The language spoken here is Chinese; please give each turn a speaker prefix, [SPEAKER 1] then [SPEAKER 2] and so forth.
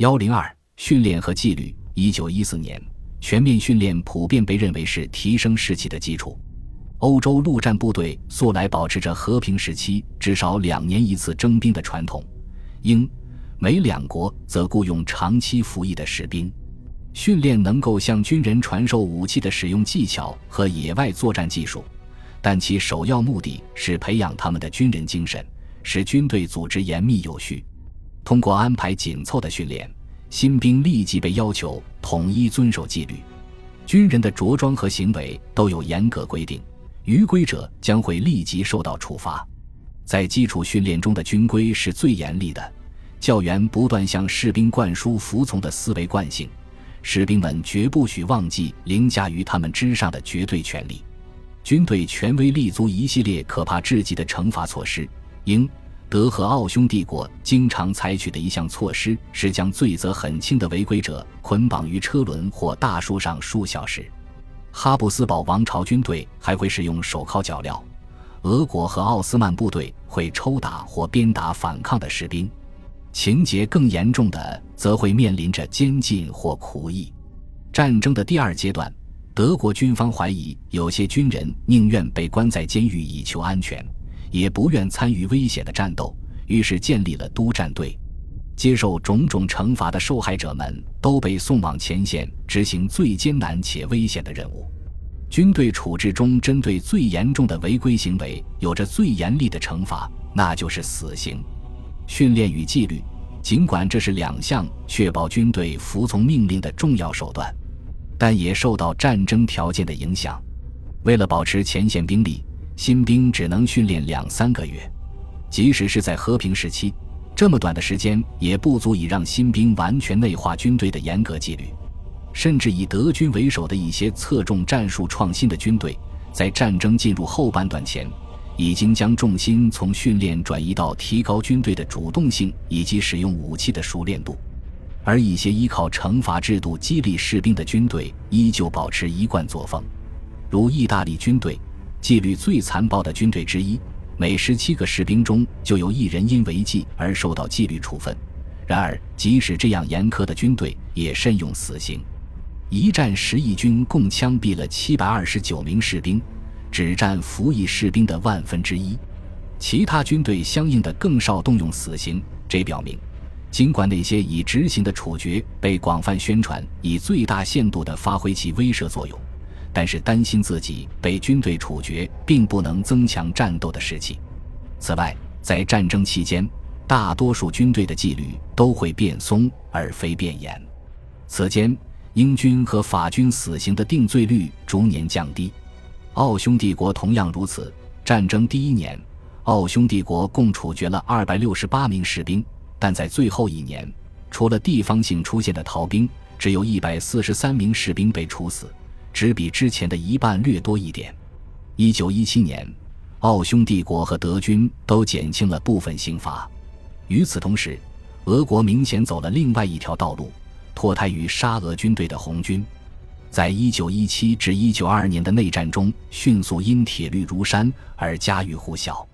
[SPEAKER 1] 幺零二训练和纪律。一九一四年，全面训练普遍被认为是提升士气的基础。欧洲陆战部队素来保持着和平时期至少两年一次征兵的传统，英、美两国则雇佣长期服役的士兵。训练能够向军人传授武器的使用技巧和野外作战技术，但其首要目的是培养他们的军人精神，使军队组织严密有序。通过安排紧凑的训练，新兵立即被要求统一遵守纪律。军人的着装和行为都有严格规定，逾规者将会立即受到处罚。在基础训练中的军规是最严厉的，教员不断向士兵灌输服从的思维惯性。士兵们绝不许忘记凌驾于他们之上的绝对权力。军队权威立足一系列可怕至极的惩罚措施。应、德和奥匈帝国经常采取的一项措施是将罪责很轻的违规者捆绑于车轮或大树上数小时。哈布斯堡王朝军队还会使用手铐脚镣。俄国和奥斯曼部队会抽打或鞭打反抗的士兵。情节更严重的，则会面临着监禁或苦役。战争的第二阶段，德国军方怀疑有些军人宁愿被关在监狱以求安全，也不愿参与危险的战斗，于是建立了督战队。接受种种惩罚的受害者们都被送往前线，执行最艰难且危险的任务。军队处置中，针对最严重的违规行为，有着最严厉的惩罚，那就是死刑。训练与纪律，尽管这是两项确保军队服从命令的重要手段，但也受到战争条件的影响。为了保持前线兵力，新兵只能训练两三个月。即使是在和平时期，这么短的时间也不足以让新兵完全内化军队的严格纪律。甚至以德军为首的一些侧重战术创新的军队，在战争进入后半段前。已经将重心从训练转移到提高军队的主动性以及使用武器的熟练度，而一些依靠惩罚制度激励士兵的军队依旧保持一贯作风，如意大利军队，纪律最残暴的军队之一，每十七个士兵中就有一人因违纪而受到纪律处分。然而，即使这样严苛的军队也慎用死刑。一战时，义军共枪毙了七百二十九名士兵。只占服役士兵的万分之一，其他军队相应的更少动用死刑。这表明，尽管那些已执行的处决被广泛宣传，以最大限度地发挥其威慑作用，但是担心自己被军队处决，并不能增强战斗的士气。此外，在战争期间，大多数军队的纪律都会变松而非变严。此间，英军和法军死刑的定罪率逐年降低。奥匈帝国同样如此。战争第一年，奥匈帝国共处决了二百六十八名士兵，但在最后一年，除了地方性出现的逃兵，只有一百四十三名士兵被处死，只比之前的一半略多一点。一九一七年，奥匈帝国和德军都减轻了部分刑罚。与此同时，俄国明显走了另外一条道路，脱胎于沙俄军队的红军。在一九一七至一九二二年的内战中，迅速因铁律如山而家喻户晓。